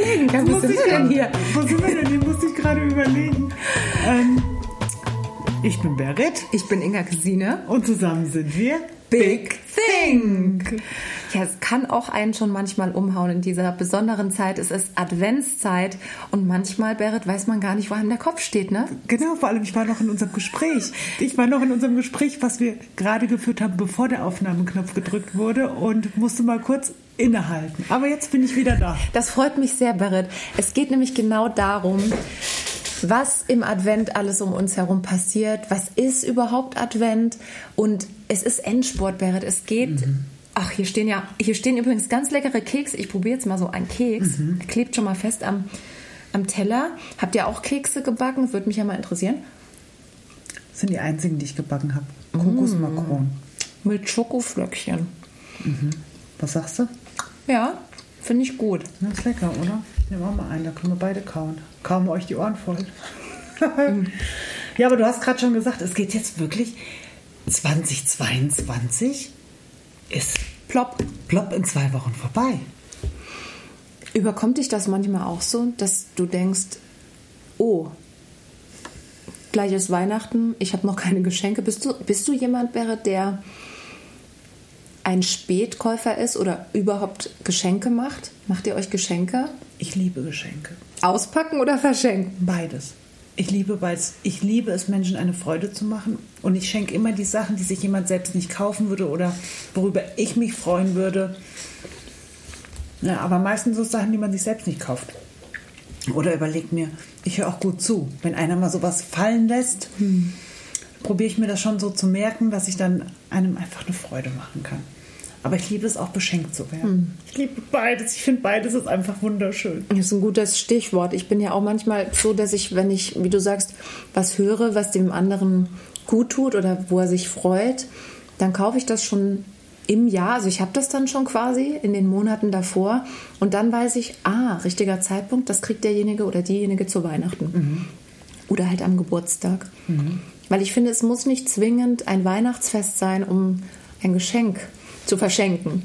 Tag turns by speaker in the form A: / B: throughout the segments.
A: überlegen, gell? wo
B: Muss
A: sind wir denn hier?
B: Wo sind wir denn hier? Musste ich gerade überlegen. Ähm, ich bin Berit
A: Ich bin Inga Gesine.
B: und zusammen sind wir
A: Big Think. Ja, es kann auch einen schon manchmal umhauen in dieser besonderen Zeit. Es ist Adventszeit und manchmal, Berit, weiß man gar nicht, wo einem der Kopf steht, ne?
B: Genau, vor allem ich war noch in unserem Gespräch. Ich war noch in unserem Gespräch, was wir gerade geführt haben, bevor der Aufnahmeknopf gedrückt wurde und musste mal kurz innehalten. Aber jetzt bin ich wieder da.
A: Das freut mich sehr, Berit. Es geht nämlich genau darum, was im Advent alles um uns herum passiert. Was ist überhaupt Advent? Und es ist Endspurt, Berit. Es geht. Ach, hier stehen ja, hier stehen übrigens ganz leckere Kekse. Ich probiere jetzt mal so einen Keks. Er klebt schon mal fest am, am Teller. Habt ihr auch Kekse gebacken? Würde mich ja mal interessieren.
B: Das sind die einzigen, die ich gebacken habe. Kokosmakron.
A: Mit Schokoflöckchen.
B: Was sagst du?
A: Ja, finde ich gut.
B: Das ist lecker, oder? Nehmen wir mal einen, da können wir beide kauen. Kauen wir euch die Ohren voll. ja, aber du hast gerade schon gesagt, es geht jetzt wirklich 2022 ist
A: Plopp.
B: plopp in zwei Wochen vorbei.
A: Überkommt dich das manchmal auch so, dass du denkst, oh, gleich ist Weihnachten, ich habe noch keine Geschenke. Bist du, bist du jemand, Berit, der ein Spätkäufer ist oder überhaupt Geschenke macht? Macht ihr euch Geschenke?
B: Ich liebe Geschenke.
A: Auspacken oder verschenken?
B: Beides. Ich liebe. Ich liebe es, Menschen eine Freude zu machen. Und ich schenke immer die Sachen, die sich jemand selbst nicht kaufen würde oder worüber ich mich freuen würde. Ja, aber meistens so Sachen, die man sich selbst nicht kauft. Oder überlegt mir, ich höre auch gut zu. Wenn einer mal sowas fallen lässt, probiere ich mir das schon so zu merken, dass ich dann einem einfach eine Freude machen kann. Aber ich liebe es auch, beschenkt zu werden. Ich liebe beides. Ich finde beides ist einfach wunderschön.
A: Das ist ein gutes Stichwort. Ich bin ja auch manchmal so, dass ich, wenn ich, wie du sagst, was höre, was dem anderen gut tut oder wo er sich freut, dann kaufe ich das schon im Jahr. Also ich habe das dann schon quasi in den Monaten davor und dann weiß ich, ah, richtiger Zeitpunkt, das kriegt derjenige oder diejenige zu Weihnachten. Oder halt am Geburtstag. Weil ich finde, es muss nicht zwingend ein Weihnachtsfest sein, um ein Geschenk zu verschenken.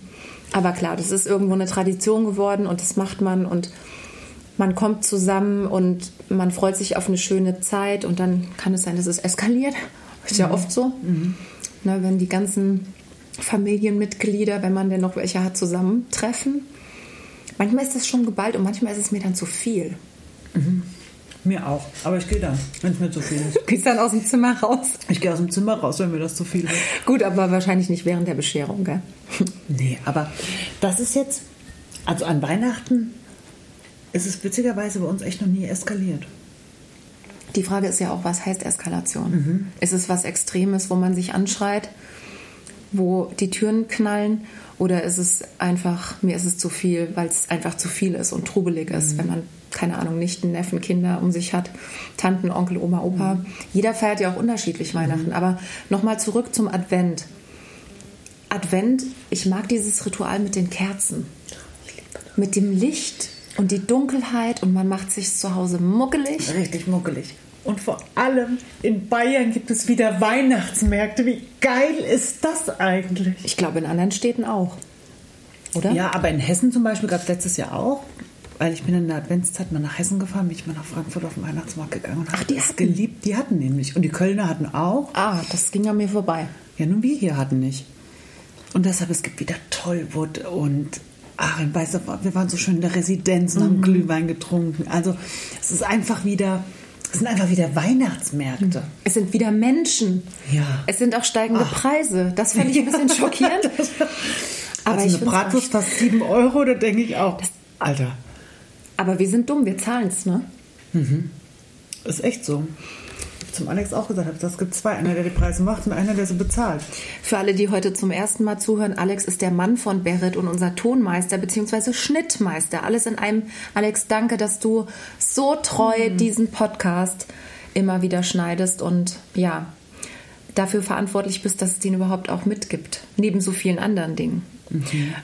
A: Aber klar, das ist irgendwo eine Tradition geworden und das macht man und man kommt zusammen und man freut sich auf eine schöne Zeit und dann kann es sein, dass es eskaliert. Ist ja oft so. Ne, wenn die ganzen Familienmitglieder, wenn man denn noch welche hat, zusammentreffen. Manchmal ist das schon geballt und manchmal ist es mir dann zu viel.
B: Mir auch. Aber ich gehe dann, wenn es mir zu viel ist.
A: Du gehst dann aus dem Zimmer raus.
B: Ich gehe aus dem Zimmer raus, wenn mir das zu viel wird.
A: Gut, aber wahrscheinlich nicht während der Bescherung, gell?
B: Nee, aber das ist jetzt, also an Weihnachten ist es witzigerweise bei uns echt noch nie eskaliert.
A: Die Frage ist ja auch, was heißt Eskalation? Ist es was Extremes, wo man sich anschreit, wo die Türen knallen? Oder ist es einfach, mir ist es zu viel, weil es einfach zu viel ist und trubelig ist, wenn man, keine Ahnung, Nichten, Neffen, Kinder um sich hat, Tanten, Onkel, Oma, Opa. Jeder feiert ja auch unterschiedlich Weihnachten. Aber nochmal zurück zum Advent. Advent, ich mag dieses Ritual mit den Kerzen. Mit dem Licht und die Dunkelheit und man macht sich zu Hause muckelig.
B: Richtig muckelig. Und vor allem in Bayern gibt es wieder Weihnachtsmärkte. Wie geil ist das eigentlich?
A: Ich glaube, in anderen Städten auch. Oder?
B: Ja, aber in Hessen zum Beispiel gab es letztes Jahr auch. Weil ich bin in der Adventszeit mal nach Hessen gefahren, bin ich mal nach Frankfurt auf den Weihnachtsmarkt gegangen und
A: Ach,
B: habe es
A: hatten?
B: geliebt. Die hatten nämlich. Und die Kölner hatten auch.
A: Ah, das ging an mir vorbei.
B: Ja, nun wir hier hatten nicht. Und deshalb, es gibt wieder Tollwood und ach, in Weißer, wir waren so schön in der Residenz und haben Glühwein getrunken. Also es ist einfach wieder, es sind einfach wieder Weihnachtsmärkte.
A: Es sind wieder Menschen.
B: Ja.
A: Es sind auch steigende Preise. Das fand ich ein bisschen schockierend. Aber
B: also
A: ich
B: eine Bratwurst fast 7 Euro, da denke ich auch, Alter,
A: Aber wir sind dumm, wir zahlen es, ne?
B: ist echt so. Zum Alex auch gesagt habe, das gibt zwei, einer, der die Preise macht und einer, der sie bezahlt.
A: Für alle, die heute zum ersten Mal zuhören, Alex ist der Mann von Berit und unser Tonmeister bzw. Schnittmeister. Alles in einem. Alex, danke, dass du so treu diesen Podcast immer wieder schneidest und ja, dafür verantwortlich bist, dass es den überhaupt auch mitgibt. Neben so vielen anderen Dingen.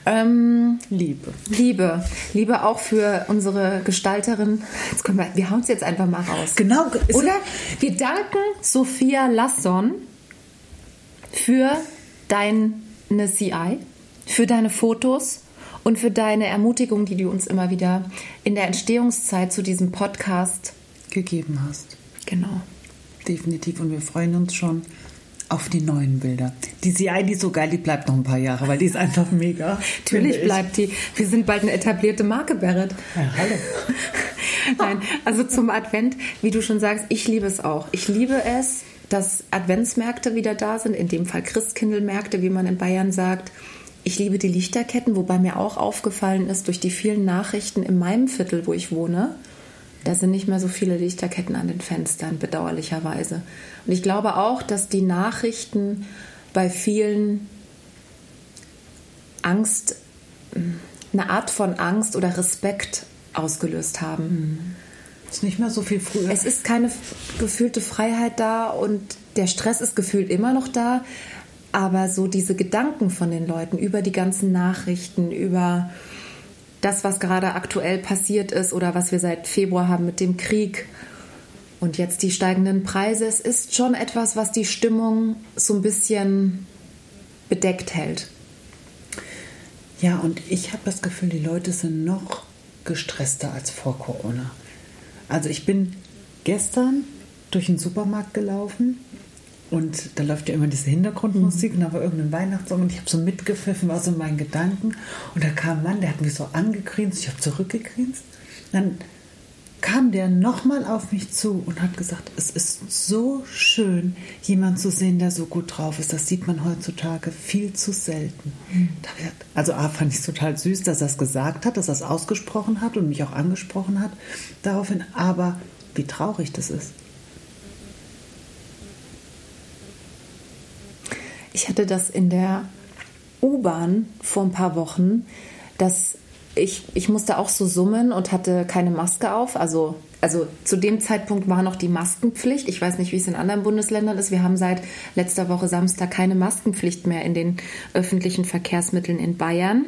A: Ähm,
B: Liebe.
A: Liebe. Liebe auch für unsere Gestalterin. Jetzt können wir, wir hauen es jetzt einfach mal raus.
B: Genau.
A: Oder wir danken Sophia Lasson für deine CI, für deine Fotos und für deine Ermutigung, die du uns immer wieder in der Entstehungszeit zu diesem Podcast
B: gegeben hast.
A: Genau.
B: Definitiv. Und wir freuen uns schon auf die neuen Bilder. Die CI, die ist so geil, die bleibt noch ein paar Jahre, weil die ist einfach mega.
A: Natürlich bleibt die. Wir sind bald eine etablierte Marke, Barrett.
B: Ja, hallo.
A: Nein, also zum Advent, wie du schon sagst, ich liebe es auch. Ich liebe es, dass Adventsmärkte wieder da sind, in dem Fall Christkindlmärkte, wie man in Bayern sagt. Ich liebe die Lichterketten, wobei mir auch aufgefallen ist durch die vielen Nachrichten in meinem Viertel, wo ich wohne, da sind nicht mehr so viele Lichterketten an den Fenstern, bedauerlicherweise. Und ich glaube auch, dass die Nachrichten bei vielen Angst, eine Art von Angst oder Respekt ausgelöst haben.
B: Es ist nicht mehr so viel früher.
A: Es ist keine gefühlte Freiheit da und der Stress ist gefühlt immer noch da. Aber so diese Gedanken von den Leuten über die ganzen Nachrichten, über das, was gerade aktuell passiert ist oder was wir seit Februar haben mit dem Krieg und jetzt die steigenden Preise, es ist schon etwas, was die Stimmung so ein bisschen bedeckt hält.
B: Ja, und ich habe das Gefühl, die Leute sind noch gestresster als vor Corona. Also ich bin gestern durch den Supermarkt gelaufen und da läuft ja immer diese Hintergrundmusik und da war irgendein Weihnachtssong und ich habe so mitgepfiffen, war so in meinen Gedanken. Und da kam ein Mann, der hat mich so angegrinst, ich habe zurückgegrinst. Dann kam der nochmal auf mich zu und hat gesagt, es ist so schön, jemanden zu sehen, der so gut drauf ist. Das sieht man heutzutage viel zu selten. Also A, fand ich es total süß, dass er es gesagt hat, dass er es ausgesprochen hat und mich auch angesprochen hat daraufhin. Aber wie traurig das ist.
A: Ich hatte das in der U-Bahn vor ein paar Wochen, dass ich, ich musste auch so summen und hatte keine Maske auf. Also, also zu dem Zeitpunkt war noch die Maskenpflicht. Ich weiß nicht, wie es in anderen Bundesländern ist. Wir haben seit letzter Woche Samstag keine Maskenpflicht mehr in den öffentlichen Verkehrsmitteln in Bayern.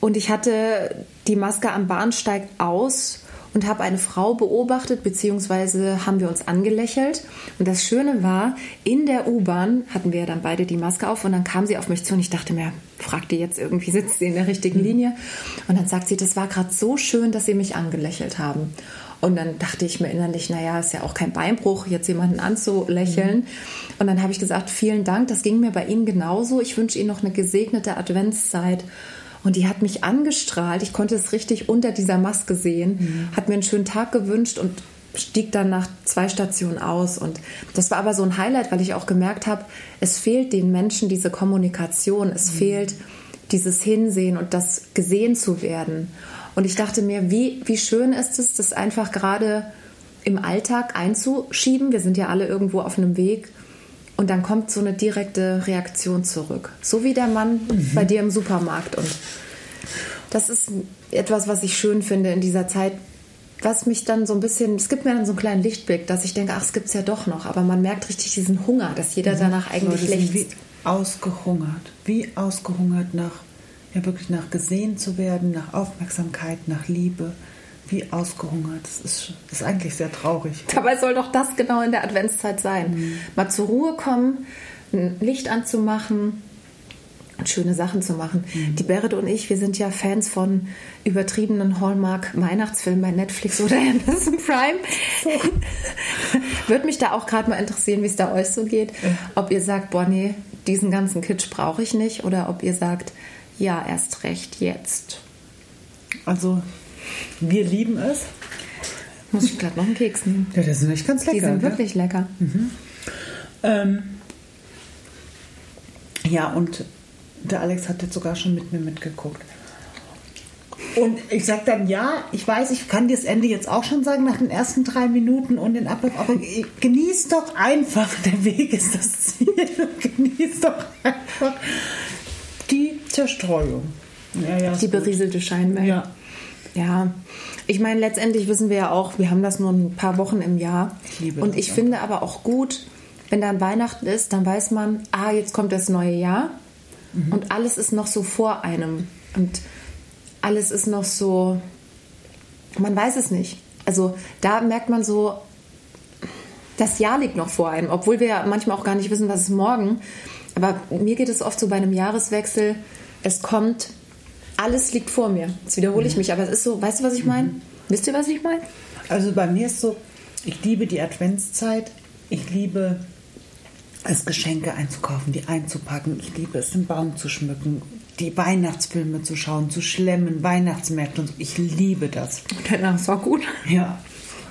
A: Und ich hatte die Maske am Bahnsteig aus und habe eine Frau beobachtet, beziehungsweise haben wir uns angelächelt. Und das Schöne war, in der U-Bahn hatten wir dann beide die Maske auf und dann kam sie auf mich zu und ich dachte mir, fragt die jetzt irgendwie, sitzt sie in der richtigen mhm. Linie? Und dann sagt sie, das war gerade so schön, dass sie mich angelächelt haben. Und dann dachte ich mir innerlich, naja, ist ja auch kein Beinbruch, jetzt jemanden anzulächeln. Mhm. Und dann habe ich gesagt, vielen Dank, das ging mir bei Ihnen genauso. Ich wünsche Ihnen noch eine gesegnete Adventszeit. Und die hat mich angestrahlt. Ich konnte es richtig unter dieser Maske sehen. Mhm. Hat mir einen schönen Tag gewünscht und stieg dann nach zwei Stationen aus. Und das war aber so ein Highlight, weil ich auch gemerkt habe, es fehlt den Menschen diese Kommunikation. Es mhm. fehlt dieses Hinsehen und das gesehen zu werden. Und ich dachte mir, wie, wie schön ist es, das einfach gerade im Alltag einzuschieben. Wir sind ja alle irgendwo auf einem Weg und dann kommt so eine direkte Reaktion zurück. So wie der Mann mhm. bei dir im Supermarkt. Und das ist etwas, was ich schön finde in dieser Zeit, was mich dann so ein bisschen, es gibt mir dann so einen kleinen Lichtblick, dass ich denke, ach, es gibt es ja doch noch. Aber man merkt richtig diesen Hunger, dass jeder mhm. danach eigentlich
B: lechzt. Wie ausgehungert. Wie ausgehungert nach, ja wirklich nach gesehen zu werden, nach Aufmerksamkeit, nach Liebe wie ausgehungert. Das ist, das ist eigentlich sehr traurig.
A: Dabei soll doch das genau in der Adventszeit sein. Mhm. Mal zur Ruhe kommen, ein Licht anzumachen und schöne Sachen zu machen. Mhm. Die Berit und ich, wir sind ja Fans von übertriebenen Hallmark-Weihnachtsfilmen bei Netflix oder Amazon Prime. Würde mich da auch gerade mal interessieren, wie es da euch so geht. Ob ihr sagt, boah, nee, diesen ganzen Kitsch brauche ich nicht. Oder ob ihr sagt, ja, erst recht jetzt.
B: Also wir lieben es.
A: Muss ich gerade noch einen Keks nehmen.
B: Ja, die sind echt ganz lecker.
A: Die sind wirklich lecker.
B: Mhm. Ähm, ja, und der Alex hat jetzt sogar schon mit mir mitgeguckt. Und ich sage dann, ja, ich weiß, ich kann dir das Ende jetzt auch schon sagen nach den ersten drei Minuten und den Ablauf, aber genieß doch einfach, der Weg ist das Ziel. genieß doch einfach die Zerstreuung.
A: Ja, ja, die berieselte Scheinwelt.
B: Ja.
A: Ja, ich meine, letztendlich wissen wir ja auch, wir haben das nur ein paar Wochen im Jahr. Ich liebe und ich finde aber auch gut, wenn dann Weihnachten ist, dann weiß man, ah, jetzt kommt das neue Jahr mhm. und alles ist noch so vor einem. Und alles ist noch so, man weiß es nicht. Also da merkt man so, das Jahr liegt noch vor einem, obwohl wir ja manchmal auch gar nicht wissen, was ist morgen. Aber mir geht es oft so bei einem Jahreswechsel, es kommt alles liegt vor mir. Jetzt wiederhole ich mich, aber es ist so, weißt du, was ich meine? Wisst ihr, was ich meine?
B: Also bei mir ist so, ich liebe die Adventszeit. Ich liebe es, Geschenke einzukaufen, die einzupacken. Ich liebe es, den Baum zu schmücken, die Weihnachtsfilme zu schauen, zu schlemmen, Weihnachtsmärkte und so. Ich liebe das.
A: Danach ist auch gut.
B: Ja.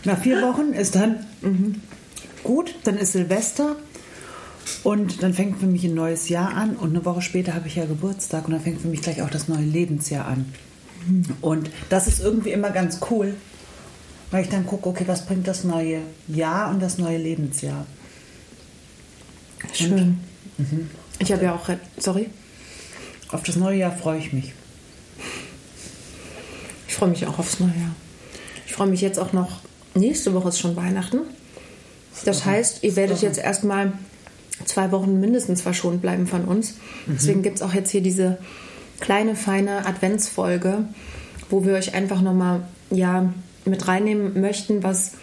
B: Nach vier Wochen ist dann gut, dann ist Silvester und dann fängt für mich ein neues Jahr an und eine Woche später habe ich ja Geburtstag und dann fängt für mich gleich auch das neue Lebensjahr an. Und das ist irgendwie immer ganz cool, weil ich dann gucke, okay, was bringt das neue Jahr und das neue Lebensjahr?
A: Schön. Ich habe ja auch, sorry,
B: Auf das neue Jahr freue ich mich.
A: ich freue mich auch aufs neue Jahr. Ich freue mich jetzt auch noch, nächste Woche ist schon Weihnachten. Das heißt, ihr werdet jetzt erstmal zwei Wochen mindestens verschont bleiben von uns. Deswegen gibt es auch jetzt hier diese kleine, feine Adventsfolge, wo wir euch einfach nochmal ja, mit reinnehmen möchten, was,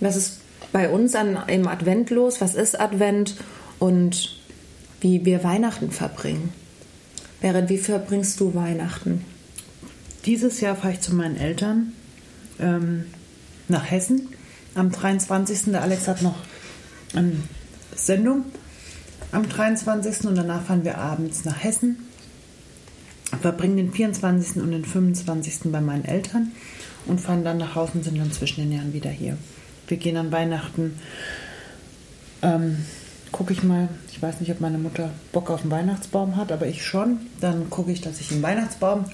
A: was ist bei uns an, im Advent los, was ist Advent und wie wir Weihnachten verbringen. Berit, wie verbringst du Weihnachten?
B: Dieses Jahr fahre ich zu meinen Eltern ähm, nach Hessen am 23. Der Alex hat noch eine Sendung am 23. und danach fahren wir abends nach Hessen. Verbringen den 24. und den 25. bei meinen Eltern und fahren dann nach Hause und sind dann zwischen den Jahren wieder hier. Wir gehen an Weihnachten. Ähm, gucke ich mal, ich weiß nicht, ob meine Mutter Bock auf einen Weihnachtsbaum hat, aber ich schon. Dann gucke ich, dass ich einen Weihnachtsbaum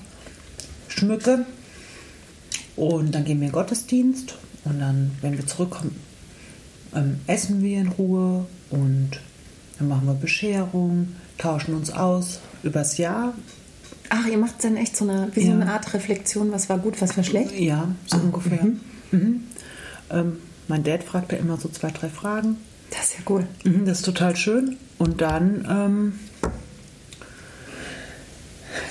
B: schmücke. Und dann gehen wir in den Gottesdienst. Und dann, wenn wir zurückkommen, ähm, essen wir in Ruhe. Und dann machen wir Bescherung, tauschen uns aus übers Jahr.
A: Ach, ihr macht dann echt so eine, wie so
B: Ja.
A: eine Art Reflexion, was war gut, was war schlecht?
B: Ja, so
A: Ah,
B: ungefähr. Mhm. Ähm, mein Dad fragt da immer so zwei, drei Fragen.
A: Das ist ja cool.
B: Mhm, Das ist total schön. Und dann ähm,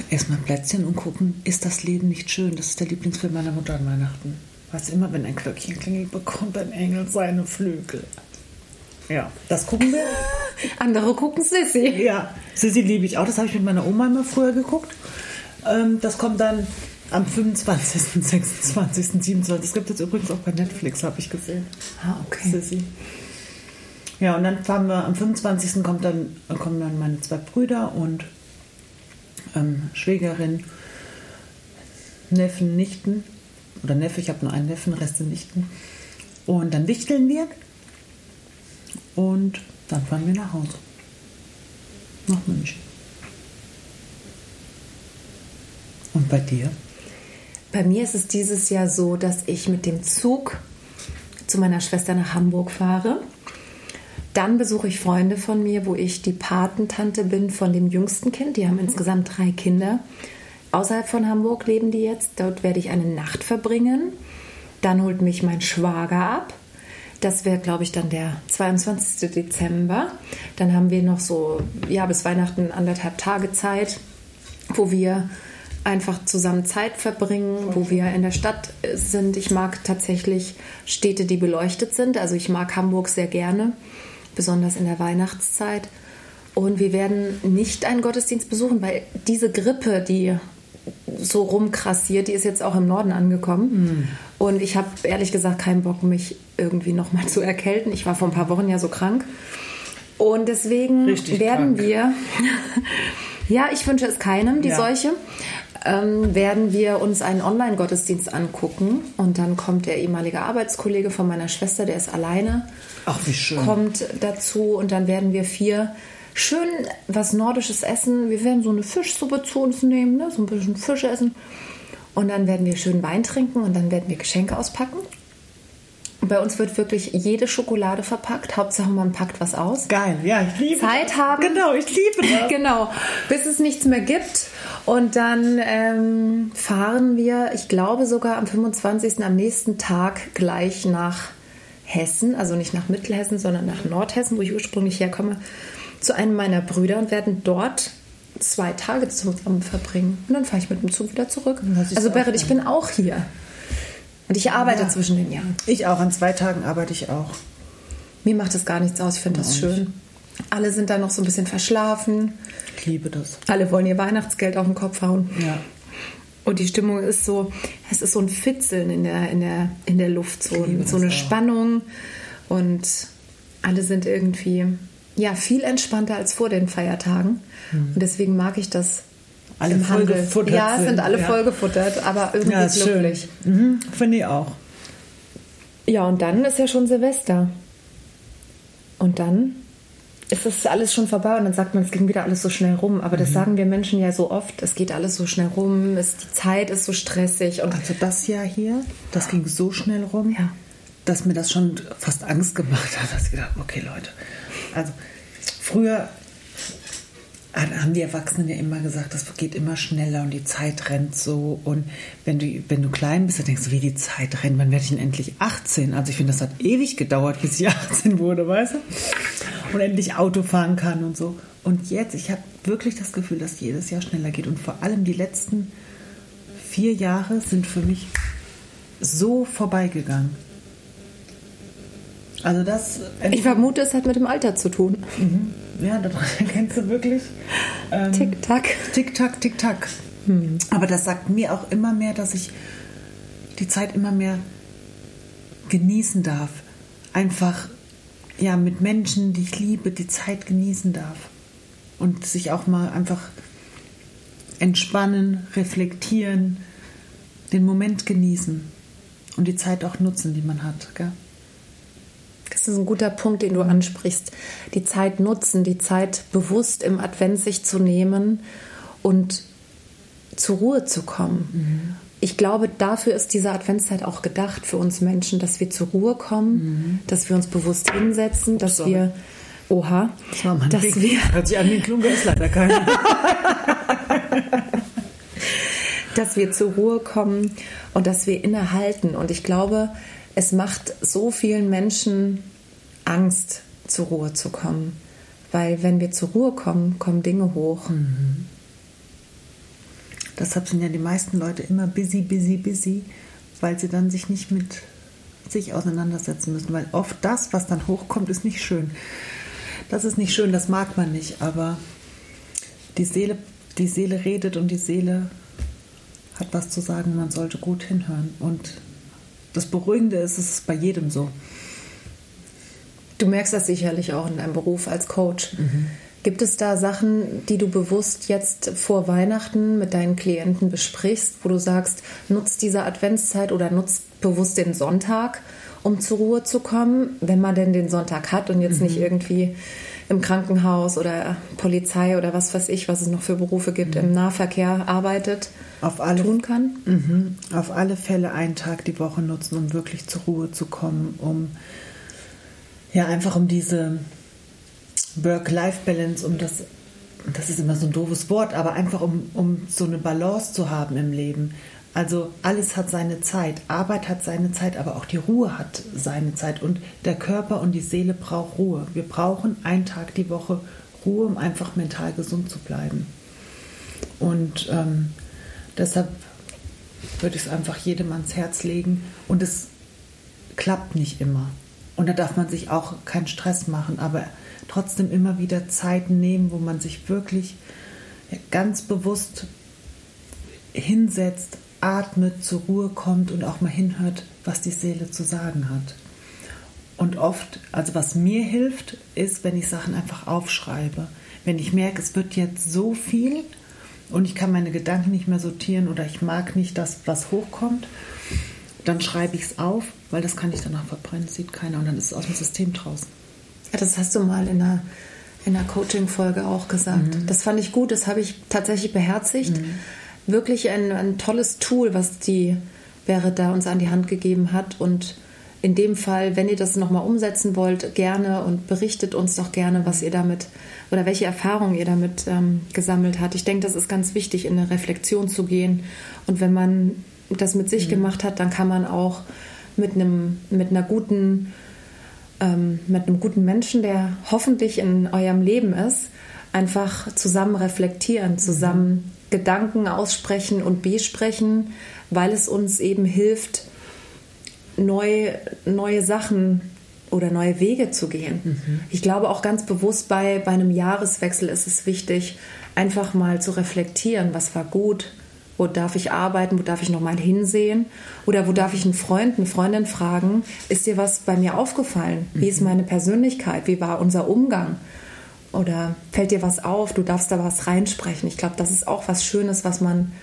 B: erstmal Plätzchen und gucken, ist das Leben nicht schön? Das ist der Lieblingsfilm meiner Mutter an Weihnachten. Weißt du, immer wenn ein Glöckchen klingelt, bekommt ein Engel seine Flügel. Ja, das gucken wir.
A: Andere gucken Sissy.
B: Ja, Sissi liebe ich auch. Das habe ich mit meiner Oma immer früher geguckt. Ähm, das kommt dann am 25., 26., 27. Das gibt es übrigens auch bei Netflix, habe ich gesehen.
A: Ah, okay.
B: Sissi. Ja, und dann fahren wir am 25. Kommt dann, kommen dann meine zwei Brüder und ähm, Schwägerin, Neffen, Nichten. Oder Neffe, ich habe nur einen Neffen, Reste Nichten. Und dann wichteln wir. Und dann fahren wir nach Hause. Nach München. Und bei dir?
A: Bei mir ist es dieses Jahr so, dass ich mit dem Zug zu meiner Schwester nach Hamburg fahre. Dann besuche ich Freunde von mir, wo ich die Patentante bin von dem jüngsten Kind. Die haben insgesamt drei Kinder. Außerhalb von Hamburg leben die jetzt. Dort werde ich eine Nacht verbringen. Dann holt mich mein Schwager ab. Das wäre, glaube ich, dann der 22. Dezember. Dann haben wir noch so, ja, bis Weihnachten anderthalb Tage Zeit, wo wir einfach zusammen Zeit verbringen, wo wir in der Stadt sind. Ich mag tatsächlich Städte, die beleuchtet sind. Also ich mag Hamburg sehr gerne, besonders in der Weihnachtszeit. Und wir werden nicht einen Gottesdienst besuchen, weil diese Grippe, die so rumkrassiert, die ist jetzt auch im Norden angekommen. Und ich habe ehrlich gesagt keinen Bock, mich irgendwie nochmal zu erkälten. Ich war vor ein paar Wochen ja so krank. Und deswegen
B: Richtig
A: werden
B: krank.
A: wir, ja, ich wünsche es keinem, die
B: Ja.
A: Seuche, ähm, werden wir uns einen Online-Gottesdienst angucken. Und dann kommt der ehemalige Arbeitskollege von meiner Schwester, der ist alleine,
B: Ach, wie schön.
A: kommt dazu. Und dann werden wir vier schön was Nordisches essen. Wir werden so eine Fischsuppe zu uns nehmen, ne? so ein bisschen Fisch essen. Und dann werden wir schön Wein trinken und dann werden wir Geschenke auspacken. Bei uns wird wirklich jede Schokolade verpackt. Hauptsache, man packt was aus.
B: Geil, ja, ich liebe
A: Zeit
B: das.
A: haben.
B: Genau, ich liebe das.
A: genau, bis es nichts mehr gibt. Und dann ähm, fahren wir, ich glaube sogar am 25. am nächsten Tag gleich nach Hessen, also nicht nach Mittelhessen, sondern nach Nordhessen, wo ich ursprünglich herkomme, zu einem meiner Brüder und werden dort zwei Tage zusammen verbringen. Und dann fahre ich mit dem Zug wieder zurück. Also Berit, ich bin auch hier. Und ich arbeite
B: Ja.
A: zwischen den Jahren.
B: Ich auch, an zwei Tagen arbeite ich auch.
A: Mir macht das gar nichts aus, ich finde das schön. Alle sind da noch so ein bisschen verschlafen.
B: Ich liebe das.
A: Alle wollen ihr Weihnachtsgeld auf den Kopf hauen.
B: Ja.
A: Und die Stimmung ist so, es ist so ein Fitzeln in der, in der, in der Luft, so, so eine auch. Spannung. Und alle sind irgendwie ja, viel entspannter als vor den Feiertagen. Mhm. Und deswegen mag ich das
B: alle im Handel.
A: Ja, sind, sind alle ja. vollgefuttert, aber irgendwie ja, glücklich.
B: Mhm, Finde ich auch.
A: Ja, und dann ist ja schon Silvester. Und dann ist das alles schon vorbei und dann sagt man, es ging wieder alles so schnell rum. Aber das mhm. sagen wir Menschen ja so oft, es geht alles so schnell rum, es, die Zeit ist so stressig. Und
B: also das Jahr hier, das ging so schnell rum, ja. dass mir das schon fast Angst gemacht hat. Dass ich gedacht, okay Leute, also früher haben die Erwachsenen ja immer gesagt, das geht immer schneller und die Zeit rennt so. Und wenn du, wenn du klein bist, dann denkst du, wie die Zeit rennt, wann werde ich denn endlich 18? Also ich finde, das hat ewig gedauert, bis ich 18 wurde, weißt du? Und endlich Auto fahren kann und so. Und jetzt, ich habe wirklich das Gefühl, dass jedes Jahr schneller geht. Und vor allem die letzten vier Jahre sind für mich so vorbeigegangen.
A: Also das. Ich vermute, es hat mit dem Alter zu tun.
B: Mhm. Ja, das kennst du wirklich.
A: Ähm, Tick-Tack.
B: Tick-Tack, Tick-Tack. Hm. Aber das sagt mir auch immer mehr, dass ich die Zeit immer mehr genießen darf. Einfach ja mit Menschen, die ich liebe, die Zeit genießen darf. Und sich auch mal einfach entspannen, reflektieren, den Moment genießen und die Zeit auch nutzen, die man hat. Gell?
A: Das ist ein guter Punkt, den du ansprichst. Die Zeit nutzen, die Zeit bewusst im Advent sich zu nehmen und zur Ruhe zu kommen. Mhm. Ich glaube, dafür ist diese Adventszeit auch gedacht für uns Menschen, dass wir zur Ruhe kommen, mhm. dass wir uns bewusst hinsetzen, dass Sorry. wir Oha,
B: das war dass Weg. wir hört sich an den Klunge ist leider keiner.
A: dass wir zur Ruhe kommen und dass wir innehalten und ich glaube, es macht so vielen Menschen Angst, zur Ruhe zu kommen. Weil wenn wir zur Ruhe kommen, kommen Dinge hoch. Mhm.
B: Deshalb sind ja die meisten Leute immer busy, busy, busy, weil sie dann sich nicht mit sich auseinandersetzen müssen. Weil oft das, was dann hochkommt, ist nicht schön. Das ist nicht schön, das mag man nicht, aber die Seele, die Seele redet und die Seele hat was zu sagen. Man sollte gut hinhören. Und das Beruhigende ist, es ist bei jedem so.
A: Du merkst das sicherlich auch in deinem Beruf als Coach. Mhm. Gibt es da Sachen, die du bewusst jetzt vor Weihnachten mit deinen Klienten besprichst, wo du sagst, nutzt diese Adventszeit oder nutzt bewusst den Sonntag, um zur Ruhe zu kommen, wenn man denn den Sonntag hat und jetzt mhm. nicht irgendwie im Krankenhaus oder Polizei oder was weiß ich, was es noch für Berufe gibt, mhm. im Nahverkehr arbeitet,
B: auf alle, tun kann? Mhm. Auf alle Fälle einen Tag die Woche nutzen, um wirklich zur Ruhe zu kommen, um ja einfach um diese Work-Life-Balance, um das, das ist immer so ein doofes Wort, aber einfach um, um so eine Balance zu haben im Leben. Also alles hat seine Zeit, Arbeit hat seine Zeit, aber auch die Ruhe hat seine Zeit und der Körper und die Seele brauchen Ruhe. Wir brauchen einen Tag die Woche Ruhe, um einfach mental gesund zu bleiben. Und ähm, deshalb würde ich es einfach jedem ans Herz legen. Und es klappt nicht immer. Und da darf man sich auch keinen Stress machen, aber trotzdem immer wieder Zeiten nehmen, wo man sich wirklich ganz bewusst hinsetzt, atmet, zur Ruhe kommt und auch mal hinhört, was die Seele zu sagen hat. Und oft, also was mir hilft, ist, wenn ich Sachen einfach aufschreibe. Wenn ich merke, es wird jetzt so viel und ich kann meine Gedanken nicht mehr sortieren oder ich mag nicht das, was hochkommt, dann schreibe ich es auf, weil das kann ich danach verbrennen, sieht keiner und dann ist es aus dem System draußen.
A: Ja, das hast du mal in einer, in einer Coaching-Folge auch gesagt. Mhm. Das fand ich gut, das habe ich tatsächlich beherzigt. Mhm wirklich ein, ein tolles Tool, was die Wäre da uns an die Hand gegeben hat. Und in dem Fall, wenn ihr das nochmal umsetzen wollt, gerne und berichtet uns doch gerne, was ihr damit oder welche Erfahrungen ihr damit ähm, gesammelt habt. Ich denke, das ist ganz wichtig, in eine Reflexion zu gehen. Und wenn man das mit sich mhm. gemacht hat, dann kann man auch mit einem, mit einer guten, ähm, mit einem guten Menschen, der hoffentlich in eurem Leben ist, einfach zusammen reflektieren, zusammen Gedanken aussprechen und besprechen, weil es uns eben hilft, neu, neue Sachen oder neue Wege zu gehen. Mhm. Ich glaube auch ganz bewusst bei, bei einem Jahreswechsel ist es wichtig, einfach mal zu reflektieren, was war gut, Wo darf ich arbeiten? Wo darf ich noch mal hinsehen? Oder wo darf ich einen Freund, eine Freundin fragen? Ist dir was bei mir aufgefallen? Wie ist meine Persönlichkeit? Wie war unser Umgang? Oder fällt dir was auf? Du darfst da was reinsprechen. Ich glaube, das ist auch was Schönes, was man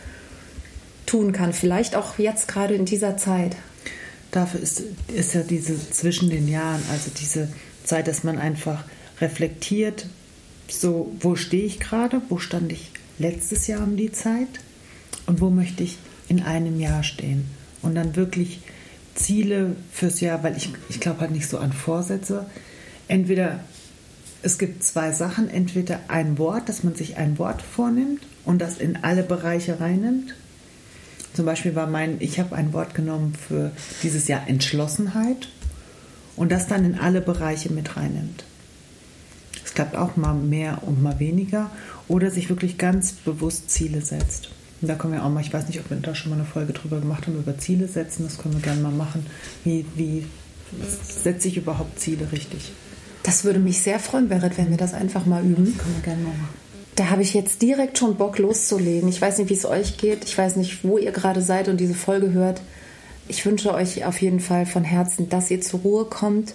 A: tun kann. Vielleicht auch jetzt gerade in dieser Zeit.
B: Dafür ist, ist ja diese zwischen den Jahren, also diese Zeit, dass man einfach reflektiert, so, wo stehe ich gerade, wo stand ich letztes Jahr um die Zeit und wo möchte ich in einem Jahr stehen. Und dann wirklich Ziele fürs Jahr, weil ich, ich glaube halt nicht so an Vorsätze. Entweder es gibt zwei Sachen, entweder ein Wort, dass man sich ein Wort vornimmt und das in alle Bereiche reinnimmt. Zum Beispiel war mein, ich habe ein Wort genommen für dieses Jahr Entschlossenheit und das dann in alle Bereiche mit reinnimmt. Es klappt auch mal mehr und mal weniger oder sich wirklich ganz bewusst Ziele setzt. Und da können wir auch mal, ich weiß nicht, ob wir da schon mal eine Folge drüber gemacht haben, über Ziele setzen, das können wir gerne mal machen. Wie, wie setze ich überhaupt Ziele richtig?
A: Das würde mich sehr freuen, Berit, wenn wir das einfach mal üben.
B: Können wir gerne mal machen.
A: Da habe ich jetzt direkt schon Bock loszulegen. Ich weiß nicht, wie es euch geht. Ich weiß nicht, wo ihr gerade seid und diese Folge hört. Ich wünsche euch auf jeden Fall von Herzen, dass ihr zur Ruhe kommt,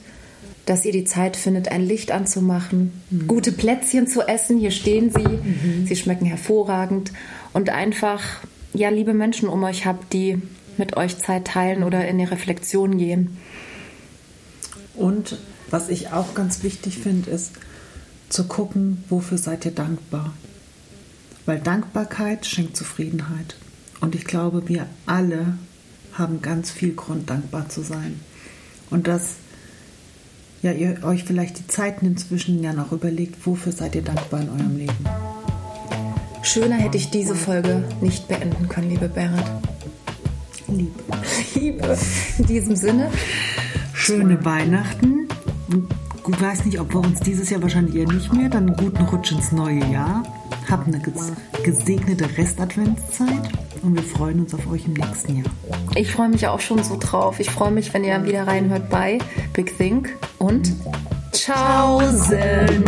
A: dass ihr die Zeit findet, ein Licht anzumachen, mhm. gute Plätzchen zu essen. Hier stehen sie. Mhm. Sie schmecken hervorragend. Und einfach, ja, liebe Menschen um euch habt, die mit euch Zeit teilen oder in die Reflexion gehen.
B: Und was ich auch ganz wichtig finde, ist zu gucken, wofür seid ihr dankbar. Weil Dankbarkeit schenkt Zufriedenheit. Und ich glaube, wir alle haben ganz viel Grund, dankbar zu sein. Und dass ja, ihr euch vielleicht die Zeit nimmt zwischen ja noch überlegt, wofür seid ihr dankbar in eurem Leben.
A: Schöner hätte ich diese Folge nicht beenden können, liebe Berit.
B: Liebe.
A: Liebe. In diesem Sinne.
B: Schöne Weihnachten. Ich weiß nicht, ob wir uns dieses Jahr wahrscheinlich eher nicht mehr. Dann guten Rutsch ins neue Jahr. Habt eine gesegnete Restadventszeit und wir freuen uns auf euch im nächsten Jahr.
A: Ich freue mich auch schon so drauf. Ich freue mich, wenn ihr wieder reinhört bei Big Think und Tschaußen.